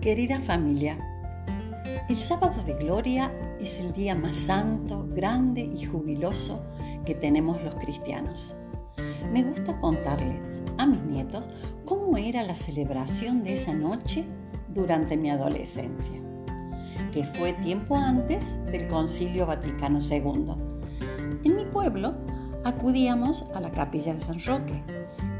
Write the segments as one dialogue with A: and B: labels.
A: Querida familia, el sábado de gloria es el día más santo, grande y jubiloso que tenemos los cristianos. Me gusta contarles a mis nietos cómo era la celebración de esa noche durante mi adolescencia, que fue tiempo antes del Concilio Vaticano II. En mi pueblo acudíamos a la capilla de San Roque,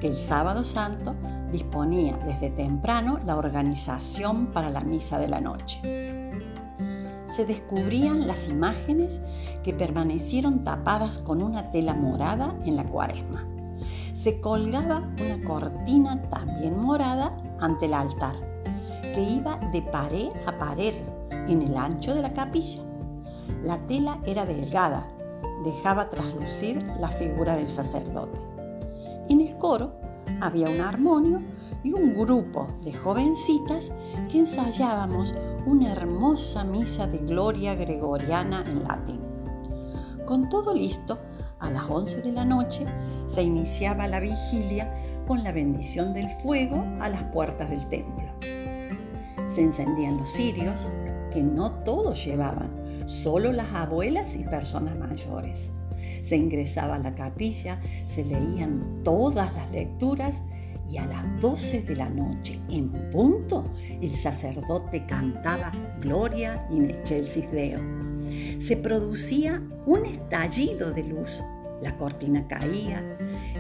A: que el sábado santo disponía desde temprano la organización para la misa de la noche. Se descubrían las imágenes que permanecieron tapadas con una tela morada en la cuaresma. Se colgaba una cortina también morada ante el altar, que iba de pared a pared en el ancho de la capilla. La tela era delgada, dejaba traslucir la figura del sacerdote. En el coro había un armonio y un grupo de jovencitas que ensayábamos una hermosa misa de gloria gregoriana en latín. Con todo listo, a las 11 de la noche se iniciaba la vigilia con la bendición del fuego a las puertas del templo. Se encendían los cirios, que no todos llevaban, solo las abuelas y personas mayores. Se ingresaba a la capilla, se leían todas las lecturas y a las 12 de la noche en punto el sacerdote cantaba Gloria in excelsis Deo. Se producía un estallido de luz. La cortina caía,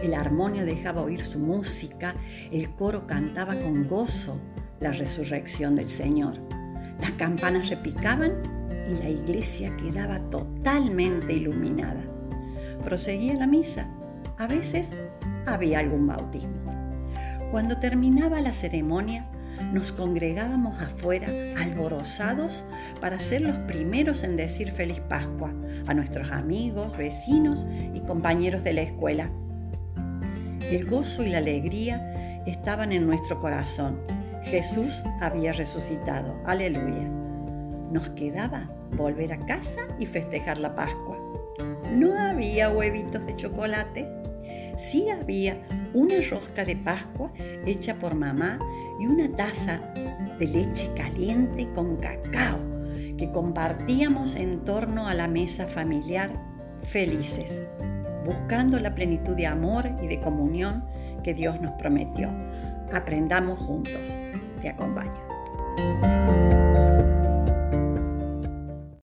A: el armonio dejaba oír su música, el coro cantaba con gozo la resurrección del Señor. Las campanas repicaban y la iglesia quedaba totalmente iluminada. Proseguía la misa. A veces había algún bautismo. Cuando terminaba la ceremonia, nos congregábamos afuera, alborozados, para ser los primeros en decir feliz Pascua a nuestros amigos, vecinos y compañeros de la escuela. El gozo y la alegría estaban en nuestro corazón. Jesús había resucitado. Aleluya. Nos quedaba volver a casa y festejar la Pascua. No había huevitos de chocolate, sí había una rosca de Pascua hecha por mamá y una taza de leche caliente con cacao que compartíamos en torno a la mesa familiar felices, buscando la plenitud de amor y de comunión que Dios nos prometió. Aprendamos juntos. Te acompaño.